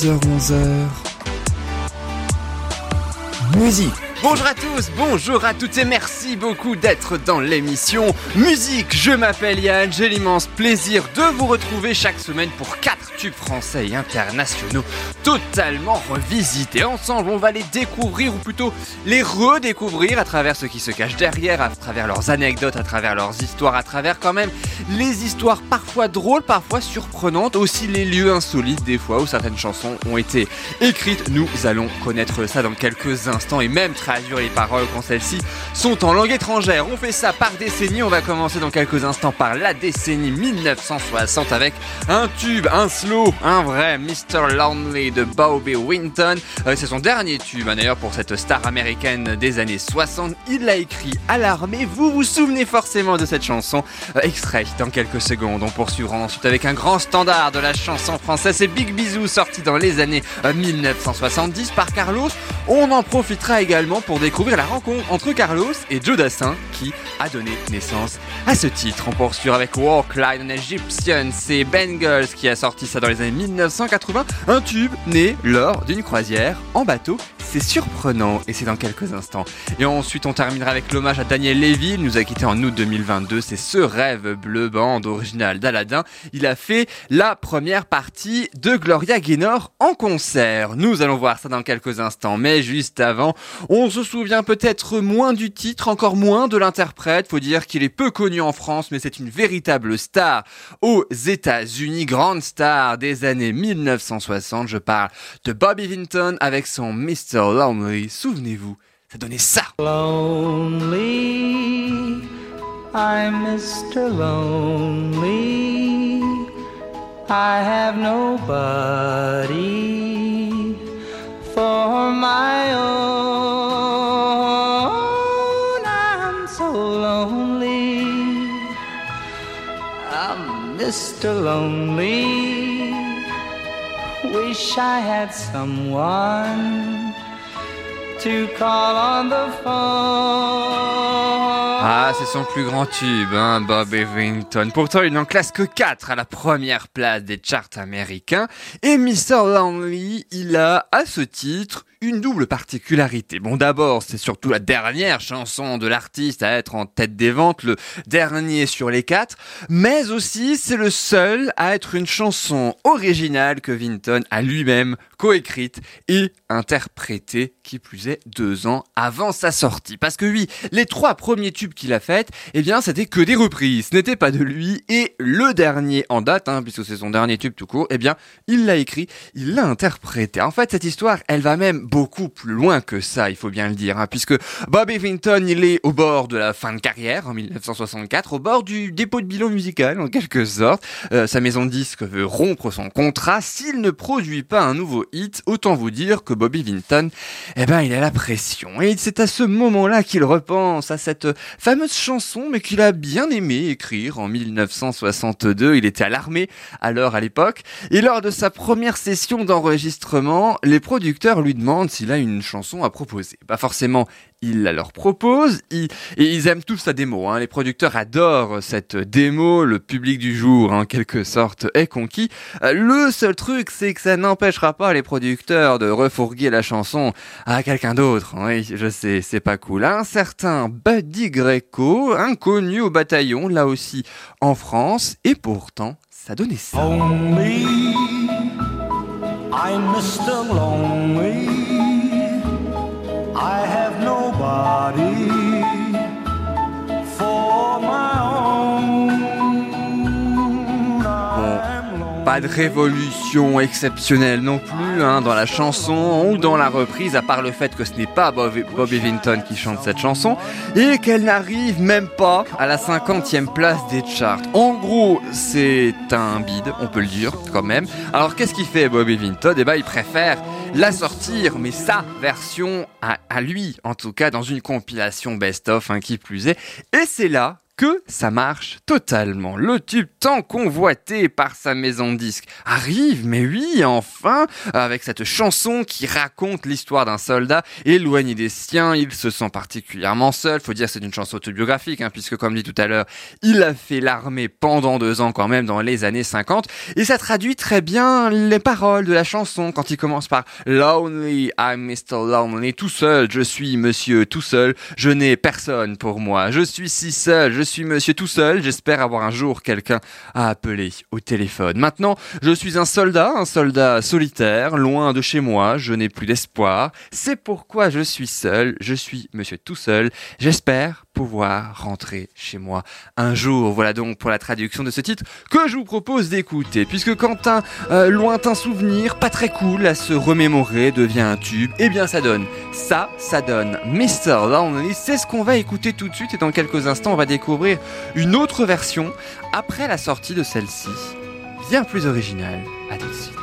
10h-11h Musique. Bonjour à tous, bonjour à toutes et merci beaucoup d'être dans l'émission Musique. Je m'appelle Yann, j'ai l'immense plaisir de vous retrouver chaque semaine pour 4 tubes français et internationaux totalement revisités. Ensemble, on va les découvrir ou plutôt les redécouvrir à travers ce qui se cache derrière, à travers leurs anecdotes, à travers leurs histoires, à travers quand même les histoires parfois drôles, parfois surprenantes, aussi les lieux insolites des fois où certaines chansons ont été écrites. Nous allons connaître ça dans quelques instants et même traduire les paroles quand celles-ci sont en langue étrangère. On fait ça par décennie. On va commencer dans quelques instants par la décennie 1960 avec un tube, un slow, un vrai Mr. Lonely de Bobby Winton. Euh, c'est son dernier tube hein, d'ailleurs pour cette star américaine des années 60. Il l'a écrit à l'armée. Vous vous souvenez forcément de cette chanson. Euh, extrait dans quelques secondes. On poursuivra ensuite avec un grand standard de la chanson française. C'est Big Bisou sorti dans les années 1970 euh, par Carlos. On en profitera également pour découvrir la rencontre entre Carlos et Joe Dassin qui a donné naissance à ce titre. On poursuit avec Walk Like an Egyptian, c'est Bengals qui a sorti ça dans les années 1980, un tube né lors d'une croisière en bateau. C'est surprenant et c'est dans quelques instants. Et ensuite on terminera avec l'hommage à Daniel Levy, il nous a quitté en août 2022, c'est ce rêve bleu bande original d'Aladin. Il a fait la première partie de Gloria Gaynor en concert. Nous allons voir ça dans quelques instants, mais juste avant, on se souvient peut-être moins du titre, encore moins de l'interprète. Faut dire qu'il est peu connu en France, mais c'est une véritable star aux États-Unis, grande star des années 1960. Je parle de Bobby Vinton avec son Mr. Lonely. Souvenez-vous, ça donnait ça. Lonely, I'm Mr. Lonely. I have nobody for my own. I'm so lonely, I'm Mr. Lonely. Wish I had someone Ah, c'est son plus grand tube, hein, Bob Evington. Pourtant, il n'en classe que 4 à la première place des charts américains. Et Mr. Lonely, il a, à ce titre, une double particularité. Bon, d'abord, c'est surtout la dernière chanson de l'artiste à être en tête des ventes, le dernier sur les quatre, mais aussi c'est le seul à être une chanson originale que Vinton a lui-même coécrite et interprétée, qui plus est deux ans avant sa sortie. Parce que oui, les trois premiers tubes qu'il a faits, eh bien, c'était que des reprises, ce n'était pas de lui, et le dernier en date, hein, puisque c'est son dernier tube tout court, eh bien, il l'a écrit, il l'a interprété. En fait, cette histoire, elle va même beaucoup plus loin que ça, il faut bien le dire, hein, puisque Bobby Vinton, il est au bord de la fin de carrière en 1964, au bord du dépôt de bilan musical en quelque sorte. Euh, sa maison de disques veut rompre son contrat s'il ne produit pas un nouveau hit. Autant vous dire que Bobby Vinton, eh ben, il la pression. Et c'est à ce moment-là qu'il repense à cette fameuse chanson, mais qu'il a bien aimé écrire en 1962. Il était à l'armée alors à l'époque. Et lors de sa première session d'enregistrement, les producteurs lui demandent s'il a une chanson à proposer. Pas forcément, il la leur propose, et ils aiment tous sa démo. Hein. Les producteurs adorent cette démo, le public du jour, en quelque sorte, est conquis. Euh, le seul truc, c'est que ça n'empêchera pas les producteurs de refourguer la chanson à quelqu'un d'autre. Oui, je sais, c'est pas cool. Un certain Buddy Greco, inconnu au bataillon, là aussi en France, et pourtant, ça donnait ça. I'm Mr. I have own. Pas de révolution exceptionnelle non plus hein, dans la chanson ou dans la reprise, à part le fait que ce n'est pas Bobby, Bobby Vinton qui chante cette chanson et qu'elle n'arrive même pas à la 50e place des charts. En gros, c'est un bide, on peut le dire quand même. Alors qu'est-ce qu'il fait Bobby Vinton Eh ben, il préfère la sortir, mais sa version à, à lui, en tout cas dans une compilation best-of, hein, qui plus est. Et c'est là que ça marche totalement. Le tube tant convoité par sa maison de disques arrive, mais oui, enfin, avec cette chanson qui raconte l'histoire d'un soldat éloigné des siens. Il se sent particulièrement seul. Faut dire que c'est une chanson autobiographique, hein, puisque comme dit tout à l'heure, il a fait l'armée pendant deux ans quand même dans les années 50. Et ça traduit très bien les paroles de la chanson quand il commence par Lonely, I'm Mr. Lonely, tout seul, je suis monsieur tout seul, je n'ai personne pour moi, je suis si seul, je suis monsieur tout seul, j'espère avoir un jour quelqu'un à appeler au téléphone. Maintenant, je suis un soldat, un soldat solitaire, loin de chez moi, je n'ai plus d'espoir. C'est pourquoi je suis seul, je suis monsieur tout seul, j'espère pouvoir rentrer chez moi un jour. Voilà donc pour la traduction de ce titre que je vous propose d'écouter, puisque quand un euh, lointain souvenir, pas très cool à se remémorer, devient un tube, eh bien ça donne ça, ça donne Mr. Lonely, c'est ce qu'on va écouter tout de suite et dans quelques instants on va découvrir une autre version après la sortie de celle-ci, bien plus originale. À tout de suite.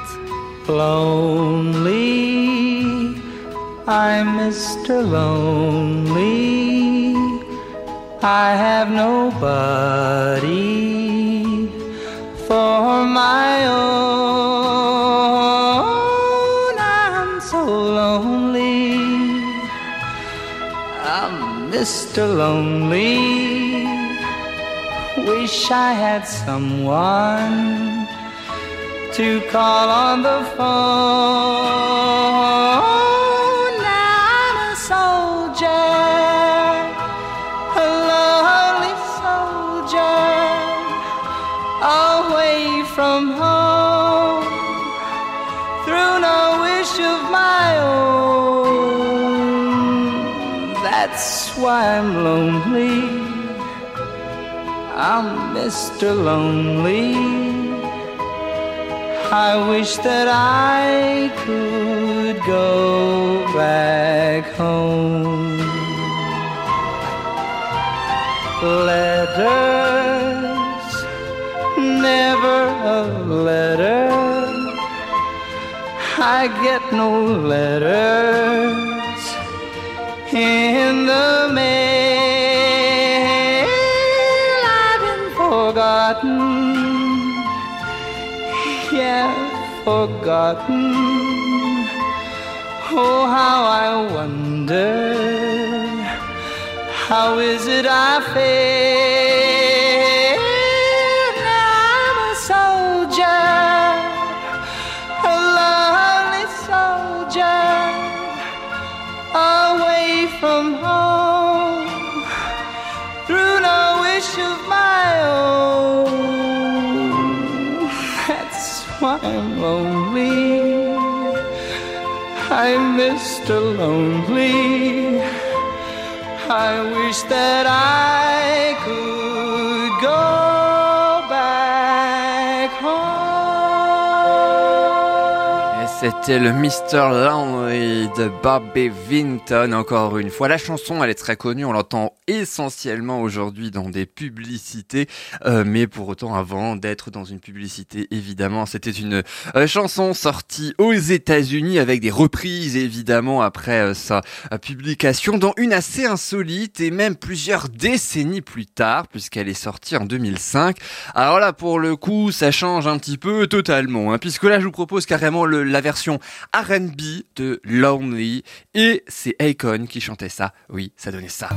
Lonely, I'm Mr. Lonely. I have nobody for my own. I'm so lonely. I'm Mr. Lonely. Wish I had someone to call on the phone. From home, through no wish of my own. That's why I'm lonely. I'm Mr. Lonely. I wish that I could go back home. Letters, never a letter. I get no letters in the mail. I've been forgotten yeah, forgotten. Oh, how I wonder, how is it I feel? Mr. Lonely. I wish that I C'était le Mr. Lonely de Bobby Vinton, encore une fois. La chanson, elle est très connue, on l'entend essentiellement aujourd'hui dans des publicités, euh, mais pour autant avant d'être dans une publicité, évidemment, c'était une euh, chanson sortie aux États-Unis avec des reprises, évidemment, après euh, sa publication, dans une assez insolite et même plusieurs décennies plus tard, puisqu'elle est sortie en 2005. Alors là, pour le coup, ça change un petit peu totalement, hein, puisque là, je vous propose carrément la version R&B de Lonely, et c'est Akon qui chantait ça. Oui, ça donnait ça.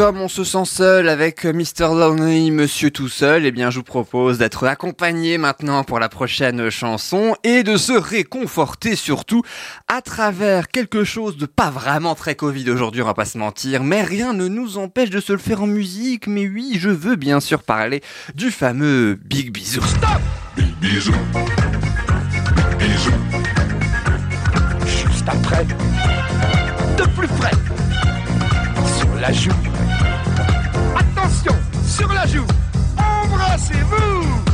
Comme on se sent seul avec Mr. Lonely, Monsieur tout seul, eh bien, je vous propose d'être accompagné maintenant pour la prochaine chanson et de se réconforter surtout à travers quelque chose de pas vraiment très Covid aujourd'hui, on va pas se mentir, mais rien ne nous empêche de se le faire en musique. Mais oui, je veux bien sûr parler du fameux Big Bisou. Bisous. Bisous. juste après. De plus près. Sur la joue sur la joue. Embrassez-vous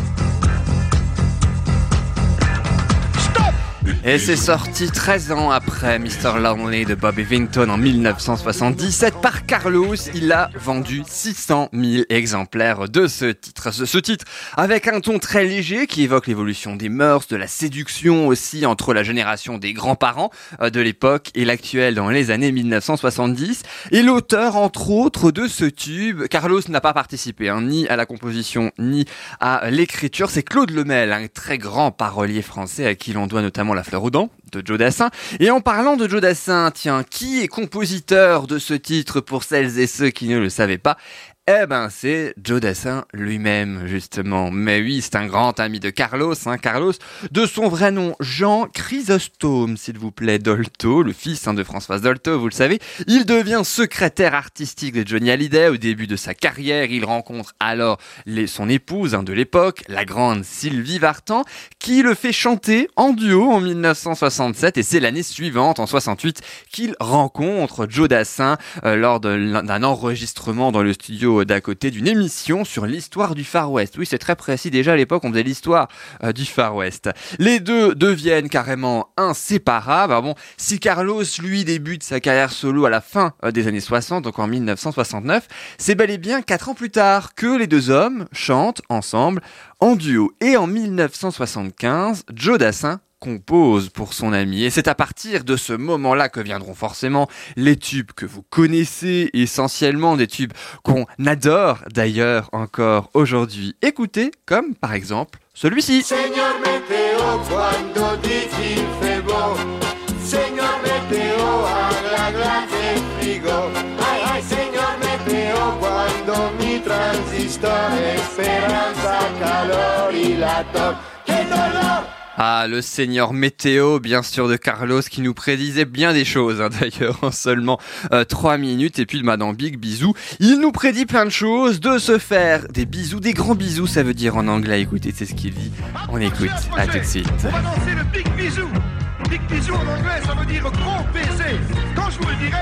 Et c'est sorti 13 ans après Mr. Lonely de Bobby Vinton en 1977 par Carlos. Il a vendu 600 000 exemplaires de ce titre. Ce, titre avec un ton très léger qui évoque l'évolution des mœurs, de la séduction aussi entre la génération des grands-parents euh, de l'époque et l'actuelle dans les années 1970. Et l'auteur, entre autres, de ce tube, Carlos n'a pas participé hein, ni à la composition ni à l'écriture. C'est Claude Lemel, un très grand parolier français à qui l'on doit notamment la fleur Rodin de Joe Dassin. Et en parlant de Joe Dassin, tiens, qui est compositeur de ce titre pour celles et ceux qui ne le savaient pas? Eh ben, c'est Joe Dassin lui-même, justement. Mais oui, c'est un grand ami de Carlos, hein, Carlos, de son vrai nom, Jean Chrysostome, s'il vous plaît, Dolto, le fils hein, de Françoise Dolto, vous le savez. Il devient secrétaire artistique de Johnny Hallyday au début de sa carrière. Il rencontre alors son épouse hein, de l'époque, la grande Sylvie Vartan, qui le fait chanter en duo en 1967. Et c'est l'année suivante, en 68, qu'il rencontre Joe Dassin euh, lors d'un enregistrement dans le studio d'à côté d'une émission sur l'histoire du Far West. Oui, c'est très précis. Déjà à l'époque, on faisait l'histoire euh, du Far West. Les deux deviennent carrément inséparables. bon, si Carlos, lui, débute sa carrière solo à la fin euh, des années 60, donc en 1969, c'est bel et bien quatre ans plus tard que les deux hommes chantent ensemble en duo. Et en 1975, Joe Dassin compose pour son ami. Et c'est à partir de ce moment-là que viendront forcément les tubes que vous connaissez, essentiellement des tubes qu'on adore d'ailleurs encore aujourd'hui. Écoutez, comme par exemple celui-ci. Transistor. Ah, le seigneur météo, bien sûr, de Carlos, qui nous prédisait bien des choses, hein, d'ailleurs, en seulement euh, 3 minutes. Et puis, Madame Big, bisous. Il nous prédit plein de choses, de se faire des bisous, des grands bisous, ça veut dire en anglais. Écoutez, c'est ce qu'il dit. On écoute. À tout de suite. On va danser le en anglais, ça veut dire gros baiser. Quand je vous dirai.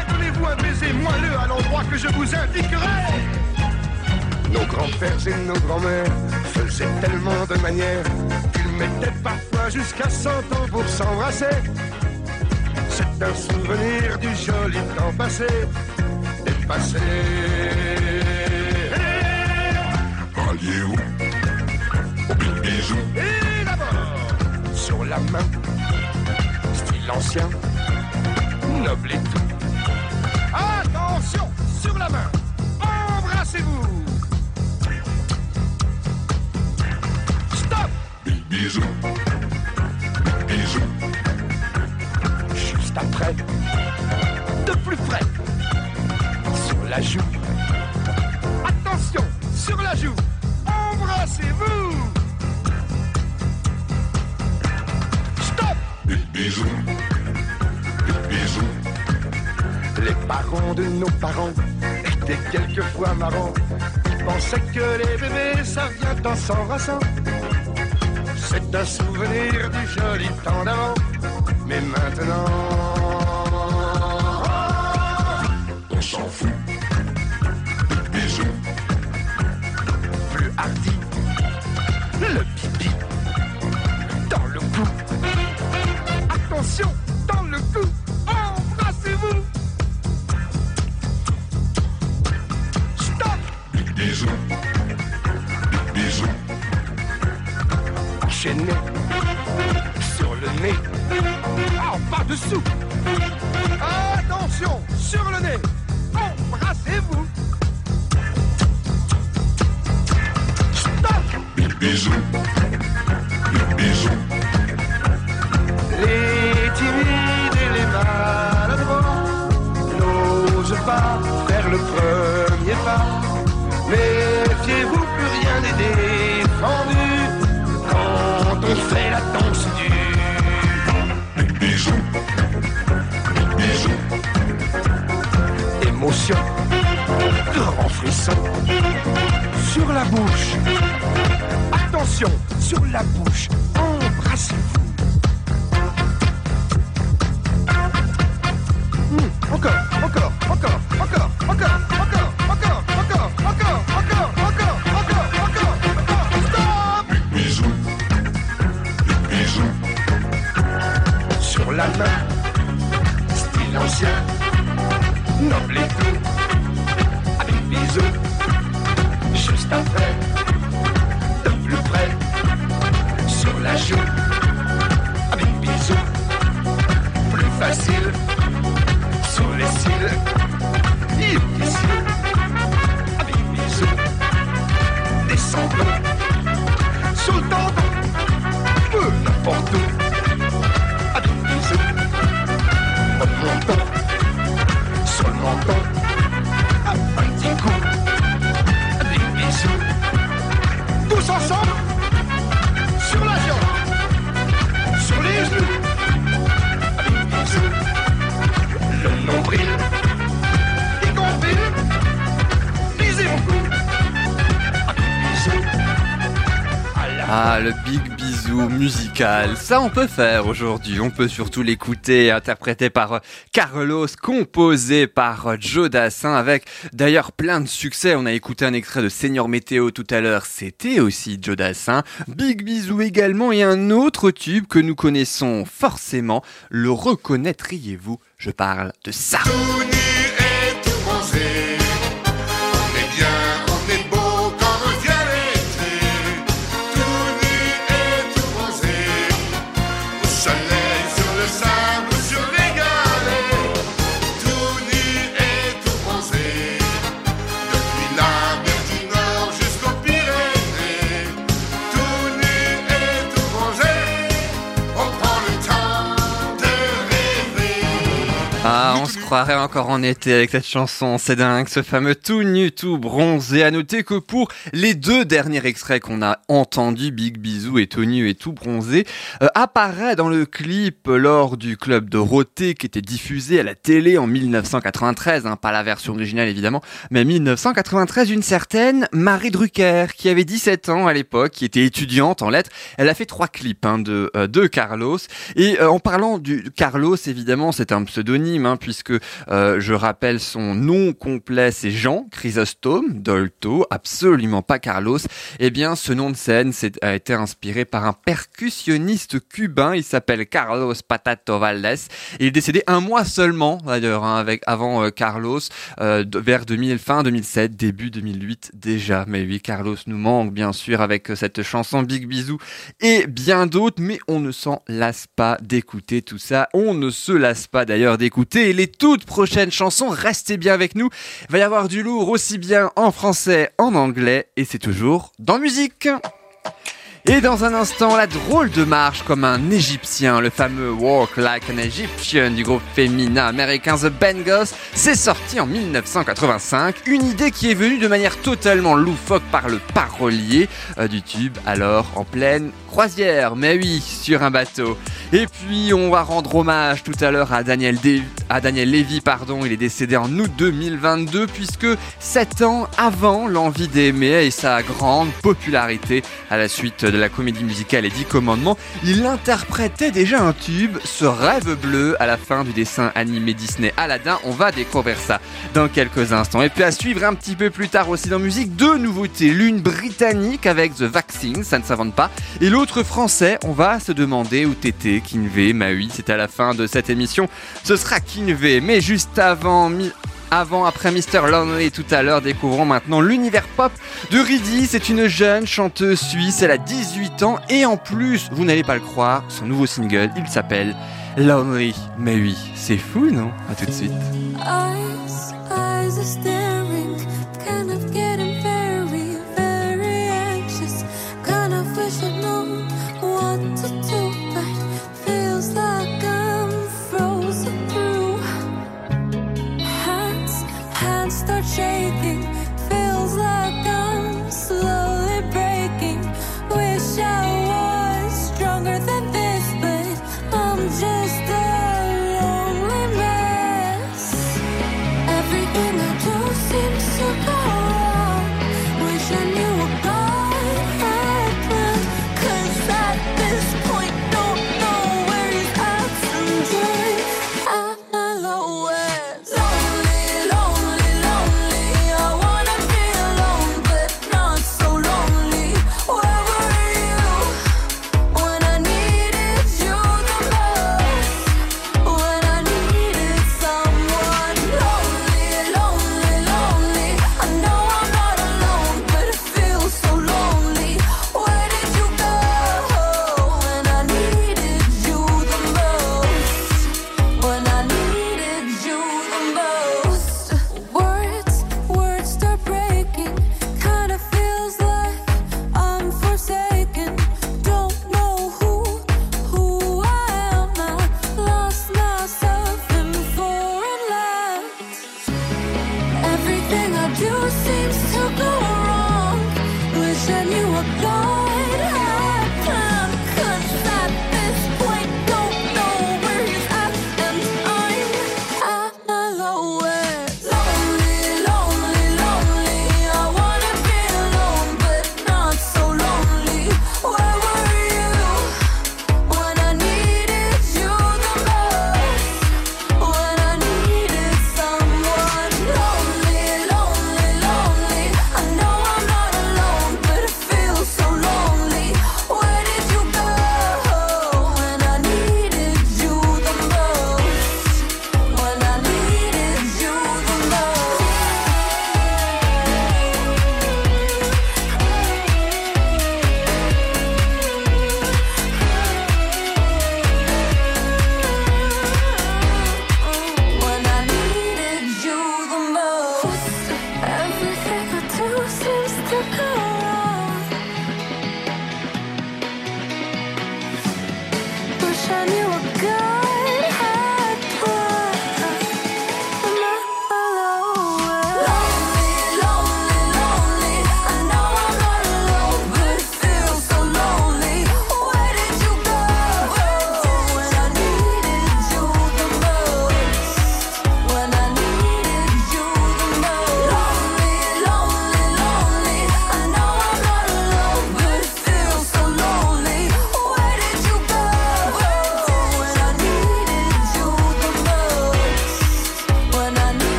Nos grands-pères et nos grands-mères faisaient tellement de manières qu'ils mettaient parfois jusqu'à 100 ans pour s'embrasser. C'est un souvenir du joli temps passé, dépassé. Alliez-vous au big bisou. Et d'abord, sur la main, style ancien, noble et tout. Attention, sur la main, embrassez-vous. Big bisou. Bisou. Juste après, de plus près, sur la joue. Attention, sur la joue, embrassez-vous. Stop Big bisou. Big bisou. Les parents de nos parents étaient quelquefois marrants. Ils pensaient que les bébés, ça vient en s'embrassant. C'est un souvenir du joli temps d'avant. Mais maintenant, style ancien, noble bisou musical. Ça, on peut faire aujourd'hui. On peut surtout l'écouter, interprété par euh, Carlos, composé par euh, Joe Dassin, avec d'ailleurs plein de succès. On a écouté un extrait de Seigneur Météo tout à l'heure. C'était aussi Joe Dassin. Big bisou également et un autre tube que nous connaissons forcément. Le reconnaîtriez-vous? Je parle de ça. Croirait encore en été avec cette chanson, c'est dingue, ce fameux tout nu, tout bronzé. À noter que pour les deux derniers extraits qu'on a entendus, Big Bisou et tout nu et tout bronzé, euh, apparaît dans le clip lors du club Dorothée qui était diffusé à la télé en 1993, hein, pas la version originale évidemment, mais 1993, une certaine Marie Drucker qui avait 17 ans à l'époque, qui était étudiante en lettres. Elle a fait trois clips hein, de, euh, de Carlos. Et euh, en parlant du Carlos, évidemment, c'est un pseudonyme, hein, puisque euh, je rappelle son nom complet, c'est Jean Chrysostome Dolto, absolument pas Carlos. Eh bien, ce nom de scène a été inspiré par un percussionniste cubain. Il s'appelle Carlos Patato Valdés. Il est décédé un mois seulement, d'ailleurs, hein, avec avant euh, Carlos, euh, vers 2000, fin 2007, début 2008 déjà. Mais oui, Carlos nous manque bien sûr avec cette chanson Big Bisou et bien d'autres, mais on ne s'en lasse pas d'écouter tout ça. On ne se lasse pas d'ailleurs d'écouter les toutes prochaines chansons. Restez bien avec nous. Va y avoir du lourd aussi bien en français, en anglais, et c'est toujours dans musique. Et dans un instant, la drôle de marche comme un Égyptien, le fameux Walk Like an Egyptian du groupe féminin américain The Bangles, c'est sorti en 1985, une idée qui est venue de manière totalement loufoque par le parolier euh, du tube, alors en pleine croisière, mais oui, sur un bateau. Et puis on va rendre hommage tout à l'heure à Daniel, Dé- à Daniel Lévy, pardon, il est décédé en août 2022 puisque 7 ans avant l'envie d'aimer et sa grande popularité à la suite de la comédie musicale Les Dix Commandements, il interprétait déjà un tube, ce rêve bleu à la fin du dessin animé Disney Aladdin. On va découvrir ça dans quelques instants. Et puis à suivre un petit peu plus tard aussi dans musique, deux nouveautés. L'une britannique avec The Vaccine, ça ne s'invente pas, et l'autre français, on va se demander où t'étais, Kinvé. Bah oui, c'est à la fin de cette émission. Ce sera Kinvé, mais juste avant, avant, après Mr. Lonely tout à l'heure, découvrons maintenant l'univers pop de Riddy. C'est une jeune chanteuse suisse, elle a 18 ans et en plus, vous n'allez pas le croire, son nouveau single, il s'appelle Lonely. Mais oui, c'est fou, non? À tout de suite.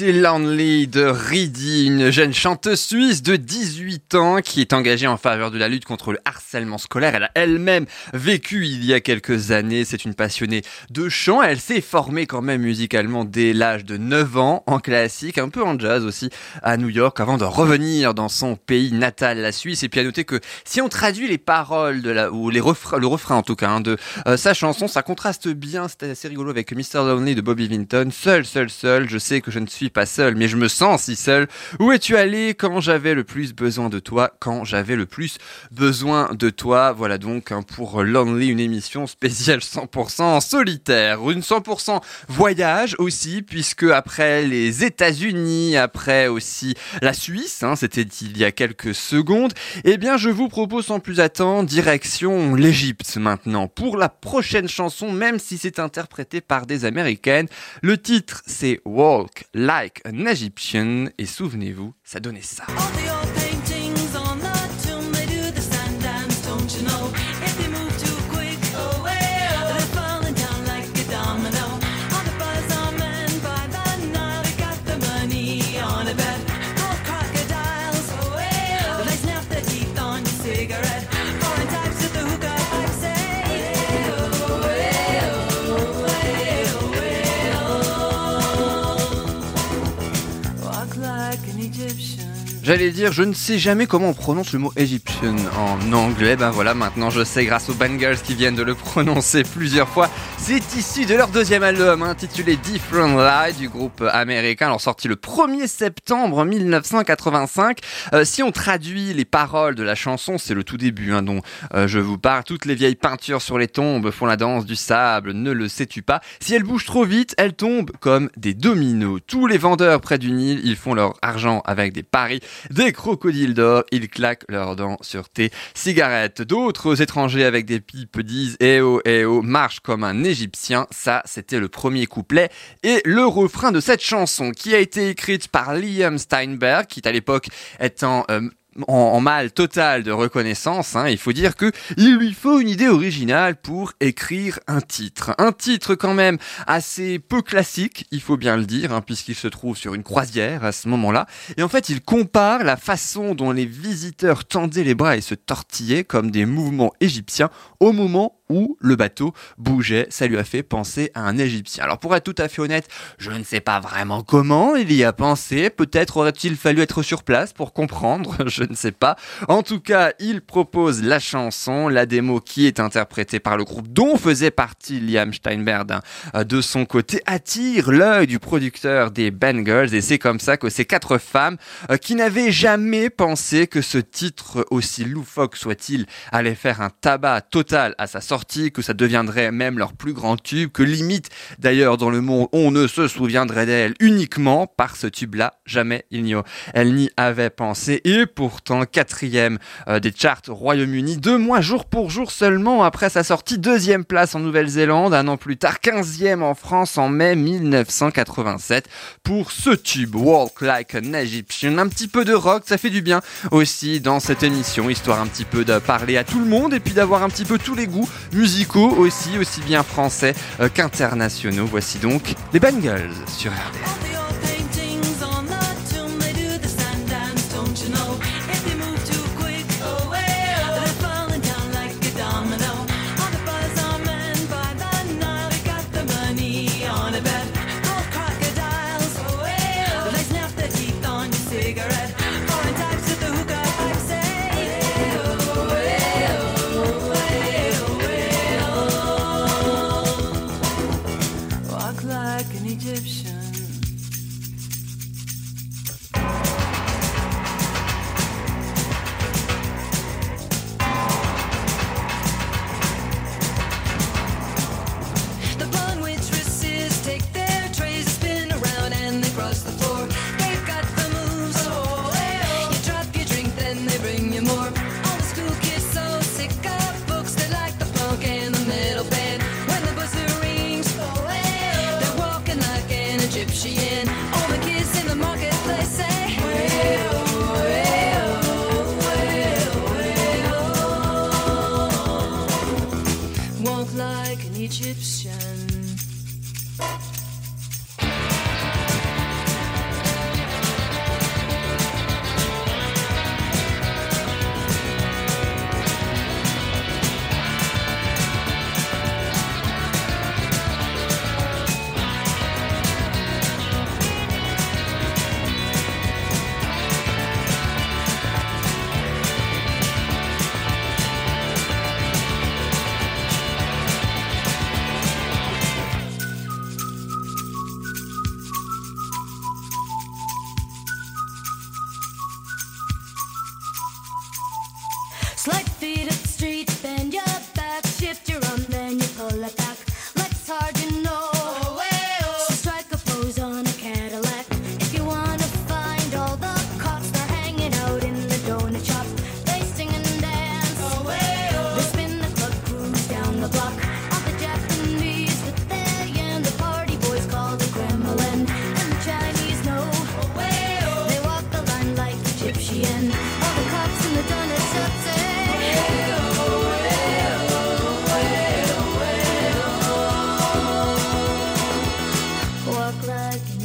C'était Lonely de Reedy, une jeune chanteuse suisse de 18 ans qui est engagée en faveur de la lutte contre le harcèlement scolaire. Elle a elle-même vécu il y a quelques années. C'est une passionnée de chant. Elle s'est formée quand même musicalement dès l'âge de 9 ans en classique, un peu en jazz aussi à New York avant de revenir dans son pays natal, la Suisse. Et puis à noter que si on traduit les paroles ou les le refrain en tout cas, hein, de euh, sa chanson, ça contraste bien. C'était assez rigolo avec Mr. Lonely de Bobby Vinton. Seul, seul, seul. Je sais que je ne suis pas seul, mais je me sens si seul. Où es-tu allé? Quand j'avais le plus besoin de toi Quand j'avais le plus besoin de toi. Voilà donc hein, pour Lonely, une émission spéciale 100% en solitaire. Une 100% voyage aussi, puisque après les États-Unis, après aussi la Suisse, hein, c'était il y a quelques secondes, eh bien je vous propose sans plus attendre direction l'Égypte maintenant. Pour la prochaine chanson, même si c'est interprété par des Américaines, le titre c'est Walk Like an Egyptian et souvenez-vous, ça donnait ça. J'allais dire, je ne sais jamais comment on prononce le mot Egyptian en anglais. Ben voilà, maintenant je sais grâce aux bangers qui viennent de le prononcer plusieurs fois. C'est issu de leur deuxième album intitulé Different Lie du groupe américain, alors sorti le 1er septembre 1985. Euh, si on traduit les paroles de la chanson, c'est le tout début hein, dont euh, je vous parle. Toutes les vieilles peintures sur les tombes font la danse du sable, ne le sais-tu pas? Si elles bougent trop vite, elles tombent comme des dominos. Tous les vendeurs près du Nil, ils font leur argent avec des paris des crocodiles d'or, ils claquent leurs dents sur tes cigarettes. D'autres étrangers avec des pipes disent Eh oh, eh oh, marche comme un égyptien. Ça, c'était le premier couplet. Et le refrain de cette chanson, qui a été écrite par Liam Steinberg, qui à l'époque étant euh, en, en mal total de reconnaissance, hein, il faut dire que il lui faut une idée originale pour écrire un titre. Un titre quand même assez peu classique, il faut bien le dire, hein, puisqu'il se trouve sur une croisière à ce moment-là. Et en fait, il compare la façon dont les visiteurs tendaient les bras et se tortillaient comme des mouvements égyptiens au moment où le bateau bougeait. Ça lui a fait penser à un Égyptien. Alors pour être tout à fait honnête, je ne sais pas vraiment comment il y a pensé. Peut-être aurait-il fallu être sur place pour comprendre. Je ne sais pas. En tout cas, il propose la chanson, la démo qui est interprétée par le groupe dont faisait partie Liam Steinberg hein, de son côté attire l'œil du producteur des Bangles et c'est comme ça que ces quatre femmes euh, qui n'avaient jamais pensé que ce titre aussi loufoque soit-il allait faire un tabac total à sa sortie, que ça deviendrait même leur plus grand tube, que limite d'ailleurs dans le monde on ne se souviendrait d'elle uniquement par ce tube-là, jamais il n'y elle n'y avait pensé. Et pourtant quatrième euh, des charts au Royaume-Uni, deux mois jour pour jour seulement après sa sortie, deuxième place en Nouvelle-Zélande, un an plus tard, quinzième en France en mai 1987 pour ce tube Walk Like an Egyptian, un petit peu de rock, ça fait du bien aussi dans cette émission, histoire un petit peu de parler à tout le monde et puis d'avoir un petit peu tous les goûts musicaux aussi, aussi bien français euh, qu'internationaux. Voici donc les Bengals sur RDS. Like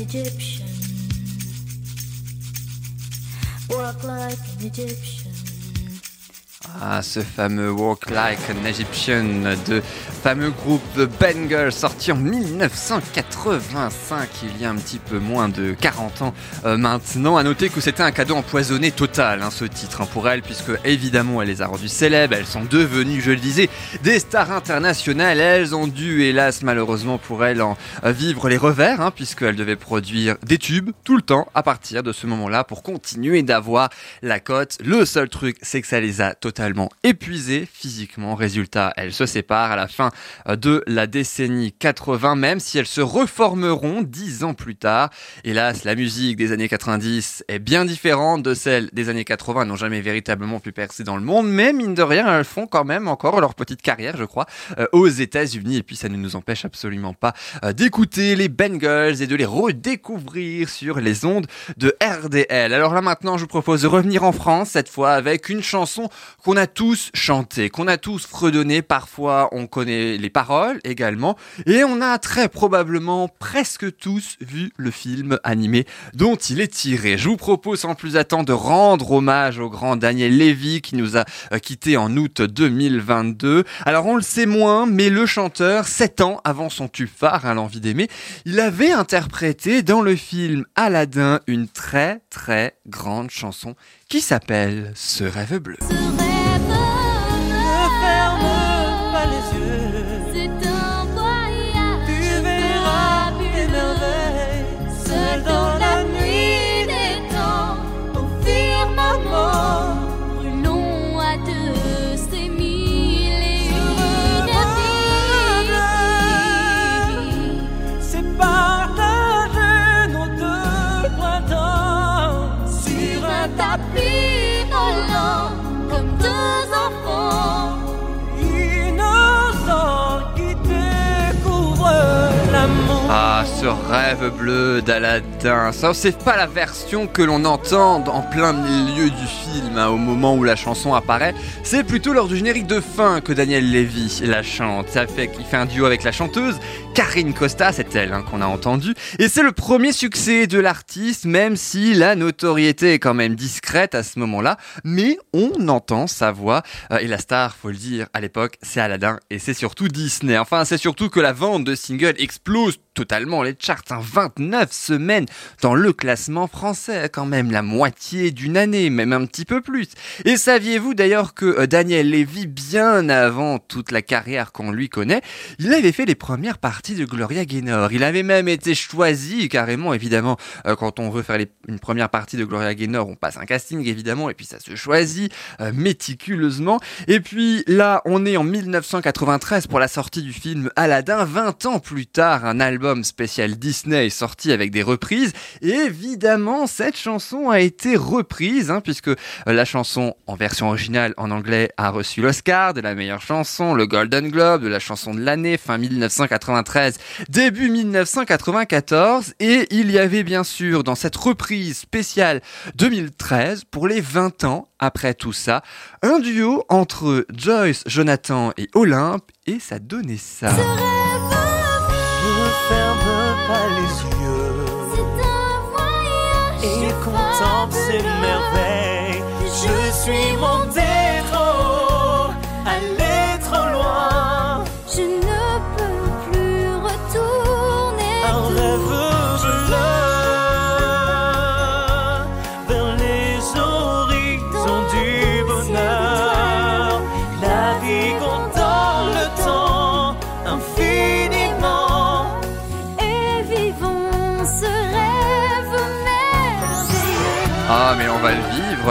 Egyptian. Walk like an Egyptian. Ah, ce fameux Walk Like an Egyptian de fameux groupe The sorti en 1985, il y a un petit peu moins de 40 ans euh, maintenant. À noter que c'était un cadeau empoisonné total, hein, ce titre, hein, pour elles, puisque évidemment elle les a rendues célèbres, elles sont devenues, je le disais, des stars internationales. Elles ont dû, hélas, malheureusement pour elles, en vivre les revers, hein, puisqu'elles devaient produire des tubes tout le temps à partir de ce moment-là pour continuer d'avoir la cote. Le seul truc, c'est que ça les a totalement épuisées physiquement. Résultat, elles se séparent à la fin euh, de la décennie 80, même si elles se reformeront dix ans plus tard. Hélas, la musique des années 90 est bien différente de celle des années 80. Elles n'ont jamais véritablement pu percer dans le monde, mais mine de rien, elles font quand même encore leur petite carrière, je crois, euh, aux États-Unis. Et puis, ça ne nous empêche absolument pas euh, d'écouter les Bengals et de les redécouvrir sur les ondes de RDL. Alors là, maintenant, je vous propose de revenir en France, cette fois avec une chanson qu'on a tous chantée, qu'on a tous fredonnée. Parfois, on connaît les paroles également. Et on a très probablement presque tous vu le film animé dont il est tiré. Je vous propose sans plus attendre de rendre hommage au grand Daniel Lévy qui nous a euh, quitté en août 2022. Alors on le sait moins, mais le chanteur, sept ans avant son tube phare, hein, l'envie d'aimer, il avait interprété dans le film Aladdin une très très grande chanson qui s'appelle Ce rêve bleu. Rêve bleu d'Aladin. Ça, c'est pas la version que l'on entend en plein milieu du film, hein, au moment où la chanson apparaît. C'est plutôt lors du générique de fin que Daniel Lévy la chante. Ça fait qu'il fait un duo avec la chanteuse Karine Costa, c'est elle hein, qu'on a entendu. Et c'est le premier succès de l'artiste, même si la notoriété est quand même discrète à ce moment-là. Mais on entend sa voix. Euh, et la star, faut le dire, à l'époque, c'est Aladdin. Et c'est surtout Disney. Enfin, c'est surtout que la vente de singles explose totalement les charts. hein. 29 semaines dans le classement français, quand même la moitié d'une année, même un petit peu plus. Et saviez-vous d'ailleurs que euh, Daniel Lévy, bien avant toute la carrière qu'on lui connaît, il avait fait les premières parties de Gloria Gaynor. Il avait même été choisi carrément, évidemment, euh, quand on veut faire une première partie de Gloria Gaynor, on passe un casting évidemment, et puis ça se choisit euh, méticuleusement. Et puis là, on est en 1993 pour la sortie du film Aladdin. 20 ans plus tard, un album spécial Disney est sorti avec des reprises. Et évidemment, cette chanson a été reprise, hein, puisque euh, la chanson en version originale en anglais a reçu l'Oscar de la meilleure chanson, le Golden Globe de la chanson de l'année, fin 1993, début 1994. Et il y avait bien sûr dans cette reprise spéciale 2013, pour les 20 ans après tout ça, un duo entre Joyce, Jonathan et Olympe, et ça donnait ça. Ne ferme pas les yeux C'est un voyage. et contemple ces merveilles. Je suis monté trop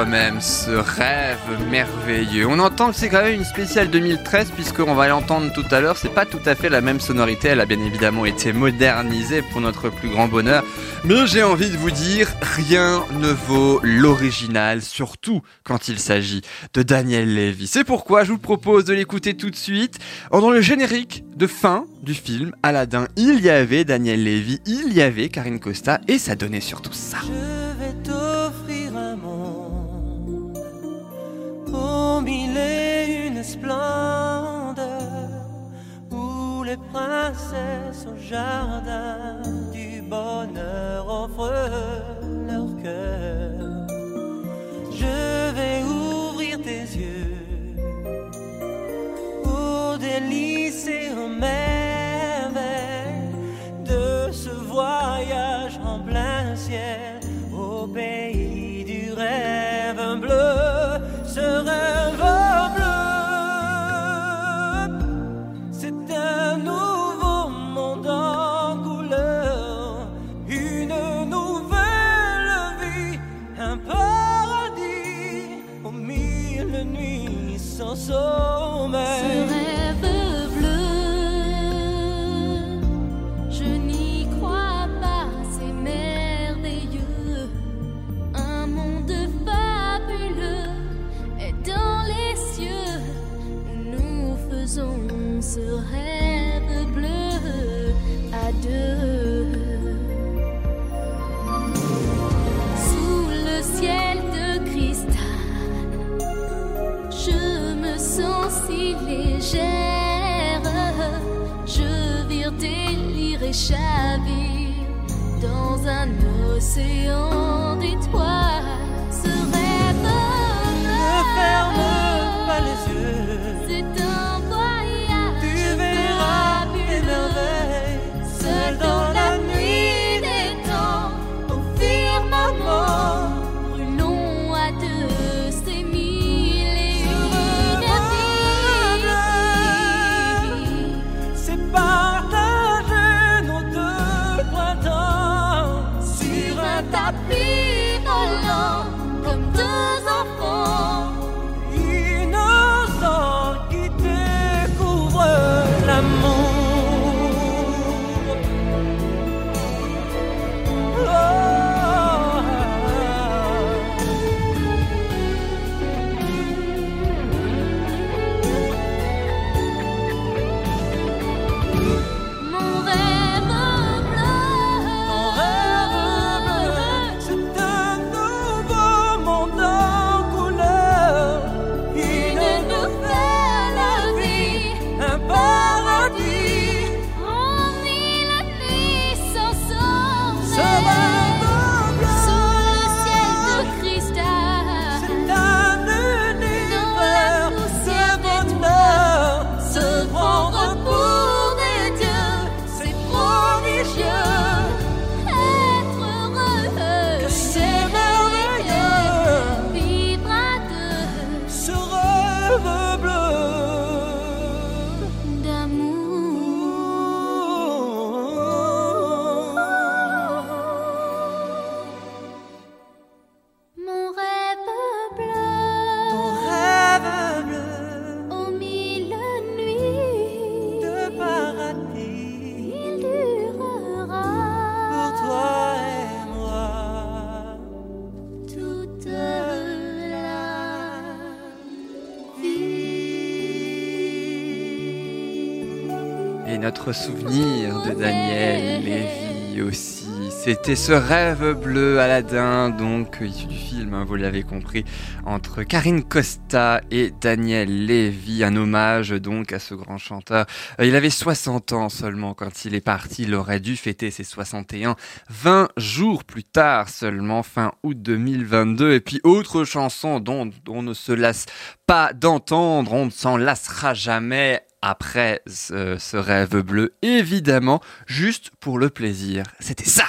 même, ce rêve merveilleux. On entend que c'est quand même une spéciale 2013, puisqu'on va l'entendre tout à l'heure. C'est pas tout à fait la même sonorité, elle a bien évidemment été modernisée pour notre plus grand bonheur. Mais j'ai envie de vous dire, rien ne vaut l'original, surtout quand il s'agit de Daniel Levy. C'est pourquoi je vous propose de l'écouter tout de suite. Dans le générique de fin du film Aladdin, il y avait Daniel Levy, il y avait Karine Costa, et ça donnait surtout ça. aux mille et une splendeurs où les princesses au jardin du bonheur offrent leur cœur. Je vais ouvrir tes yeux pour délices et aux merveilles de ce voyage en plein ciel au pays du rêve bleu. se rêve. still have souvenir de Daniel Lévy aussi. C'était ce rêve bleu Aladdin, donc issu du film, hein, vous l'avez compris, entre Karine Costa et Daniel Lévy, un hommage donc à ce grand chanteur. Euh, il avait 60 ans seulement quand il est parti, il aurait dû fêter ses 61 20 jours plus tard seulement, fin août 2022. Et puis autre chanson dont on ne se lasse pas d'entendre, on ne s'en lassera jamais, après ce, rêve bleu, évidemment, juste pour le plaisir. C'était ça.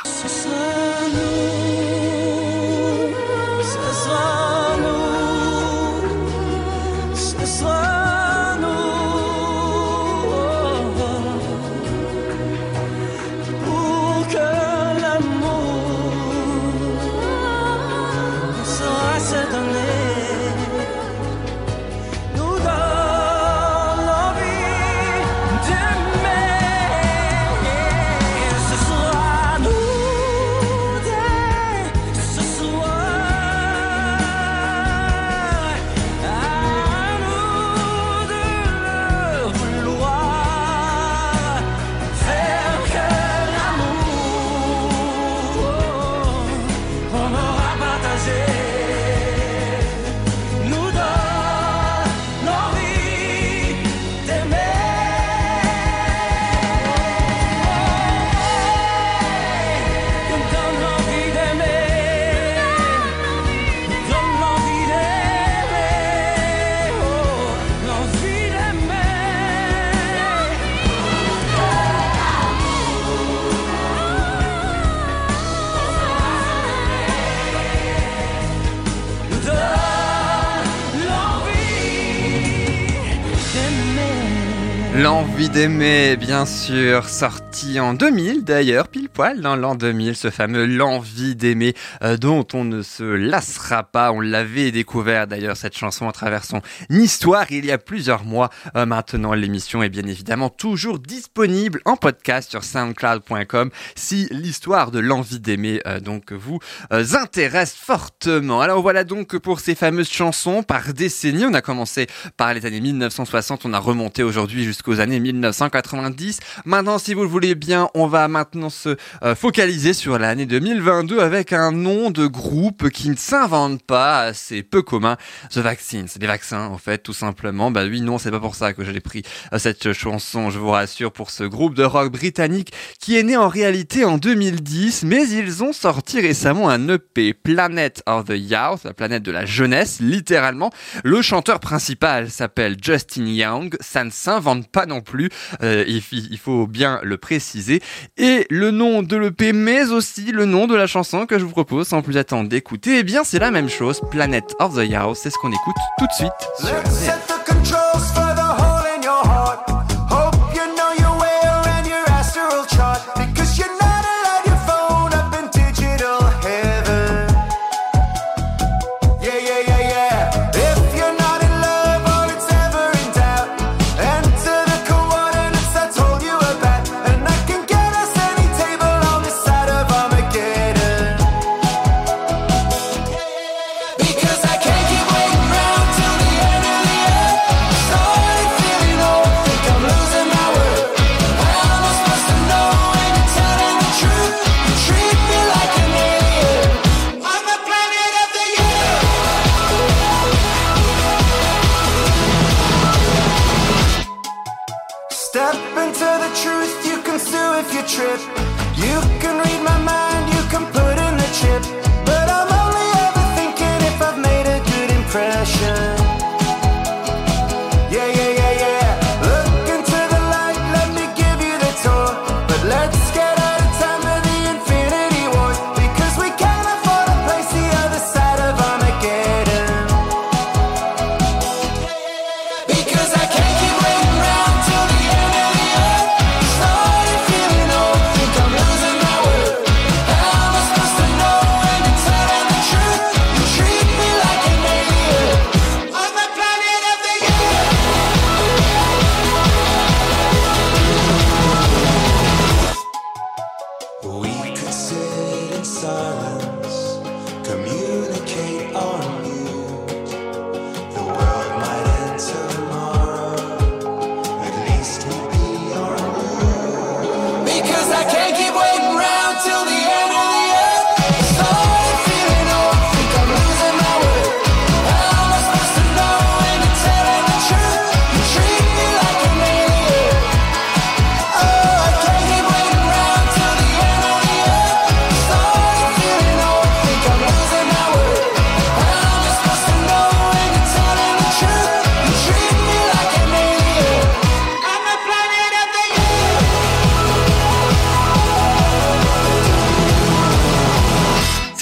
D'aimer, bien sûr, sorti en 2000 d'ailleurs, poil l'an 2000, ce fameux L'envie d'aimer euh, dont on ne se lassera pas. On l'avait découvert d'ailleurs cette chanson à travers son histoire il y a plusieurs mois. Euh, maintenant, l'émission est bien évidemment toujours disponible en podcast sur soundcloud.com si l'histoire de l'envie d'aimer euh, vous intéresse fortement. Alors voilà donc pour ces fameuses chansons par décennie. On a commencé par les années 1960, on a remonté aujourd'hui jusqu'aux années 1990. Maintenant, si vous le voulez bien, on va maintenant se euh, focaliser sur l'année 2022 avec un nom de groupe qui ne s'invente pas, c'est peu commun. The Vaccines, des vaccins en fait, tout simplement. Bah oui, non, c'est pas pour ça que j'ai pris euh, cette chanson, je vous rassure, pour ce groupe de rock britannique qui est né en réalité en 2010, mais ils ont sorti récemment un EP, Planet of the Youth, la planète de la jeunesse, littéralement. Le chanteur principal s'appelle Justin Young, ça ne s'invente pas non plus, euh, il faut bien le préciser. Et le nom de l'EP, mais aussi le nom de la chanson que je vous propose, sans plus attendre d'écouter, eh bien c'est la même chose, Planet of the Youth, c'est ce qu'on écoute tout de suite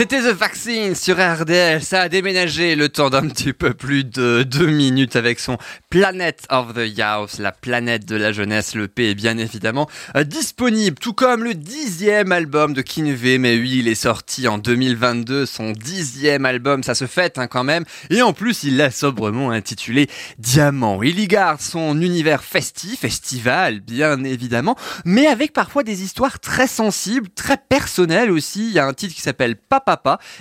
C'était The Vaccine sur RDL, ça a déménagé. Le temps d'un petit peu plus de deux minutes avec son Planet of the Youth, la planète de la jeunesse, le P est bien évidemment euh, disponible, tout comme le dixième album de Kinvey, mais oui, il est sorti en 2022, son dixième album, ça se fête hein, quand même, et en plus il l'a sobrement intitulé Diamant. Il y garde son univers festif, estival bien évidemment, mais avec parfois des histoires très sensibles, très personnelles aussi. Il y a un titre qui s'appelle Papa,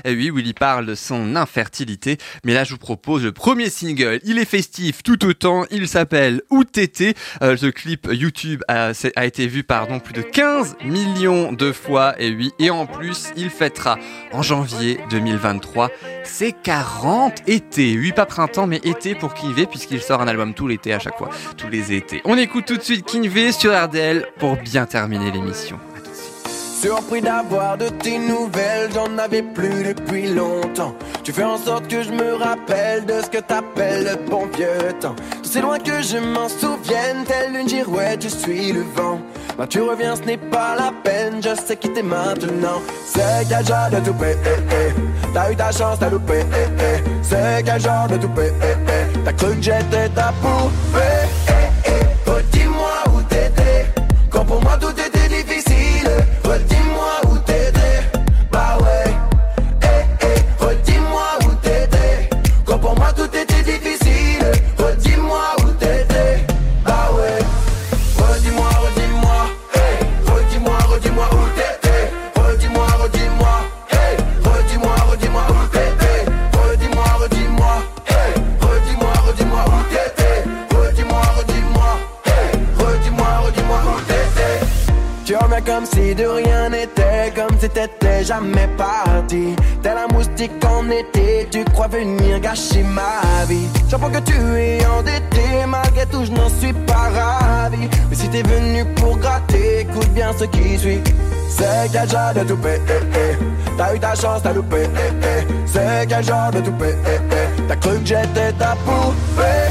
et oui, où il y parle de son infertilité. Mais là, je vous propose le premier single. Il est festif tout autant. Il s'appelle Où t'étais. Euh, ce clip YouTube a, été vu pardon plus de 15 millions de fois. Et oui, et en plus, il fêtera en janvier 2023 ses 40 étés. Oui, pas printemps, mais été pour Kinvey, puisqu'il sort un album tout l'été à chaque fois, tous les étés. On écoute tout de suite Kinvey sur RDL pour bien terminer l'émission. Surpris d'avoir de tes nouvelles, j'en avais plus depuis longtemps. Tu fais en sorte que je me rappelle de ce que t'appelles le bon vieux temps. C'est loin que je m'en souvienne, telle une girouette, je suis le vent. Quand tu reviens, ce n'est pas la peine, je sais quitter maintenant. C'est quel genre de toupet, eh, eh. T'as eu ta chance, t'as loupé, eh, eh. C'est quel genre de toupet, eh, eh. T'as cru que j'étais ta poupée, eh, eh. Oh, dis-moi Tu de rien n'était, comme si t'étais jamais parti. T'es la moustique en été, tu crois venir gâcher ma vie. J'apprends que tu es endetté, malgré tout je n'en suis pas ravi. Mais si t'es venu pour gratter, écoute bien ce qui suit. C'est quel genre de toupé, eh, eh? T'as eu ta chance, t'as loupé, eh, eh? C'est quel genre de toupé, eh, eh? T'as cru que j'étais ta poupée,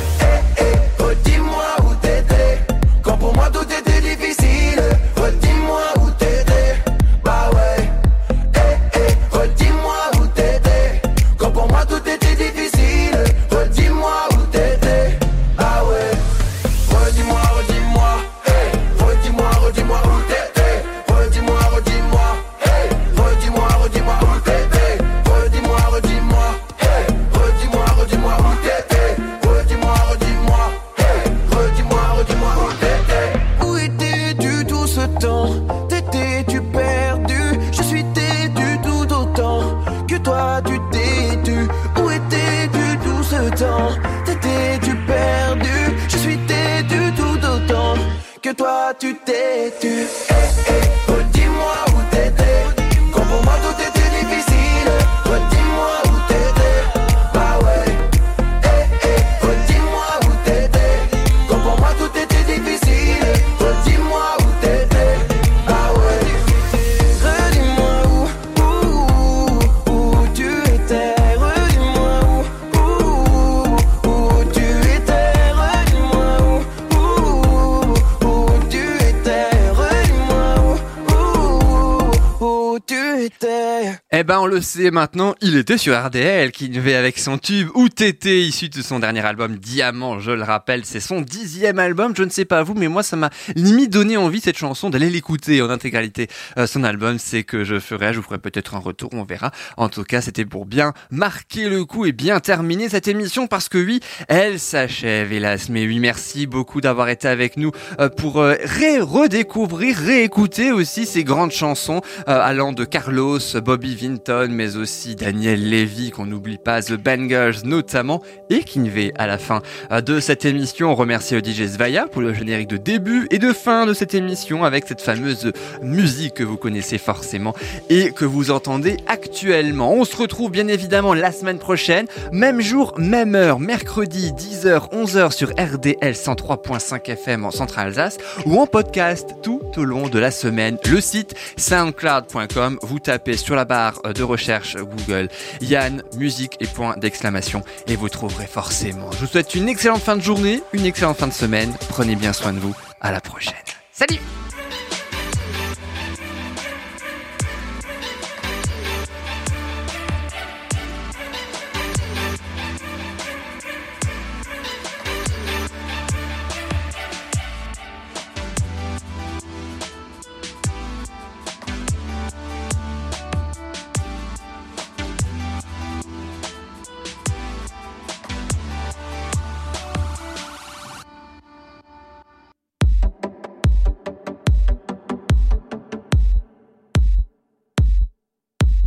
sait maintenant, il était sur RDL, Kinvey avec son tube Où t'étais, issu de son dernier album Diamant, je le rappelle, c'est son dixième album, je ne sais pas vous, mais moi ça m'a limite donné envie cette chanson d'aller l'écouter en intégralité. Euh, son album, c'est que je ferai, je vous ferai peut-être un retour, on verra. En tout cas, c'était pour bien marquer le coup et bien terminer cette émission parce que oui, elle s'achève hélas. Mais oui, merci beaucoup d'avoir été avec nous euh, pour euh, ré- redécouvrir, réécouter aussi ces grandes chansons euh, allant de Carlos, Bobby Vinton, mais aussi Daniel Levy, qu'on n'oublie pas, The Bangers notamment, et Kinvey à la fin de cette émission. On remercie le DJ pour le générique de début et de fin de cette émission avec cette fameuse musique que vous connaissez forcément et que vous entendez actuellement. On se retrouve bien évidemment la semaine prochaine, même jour, même heure, mercredi 10h, 11h sur RDL 103.5 FM en Centre Alsace ou en podcast tout au long de la semaine. Le site soundcloud.com, vous tapez sur la barre de Google Yann, musique et point d'exclamation et vous trouverez forcément. Je vous souhaite une excellente fin de journée, une excellente fin de semaine. Prenez bien soin de vous. À la prochaine. Salut!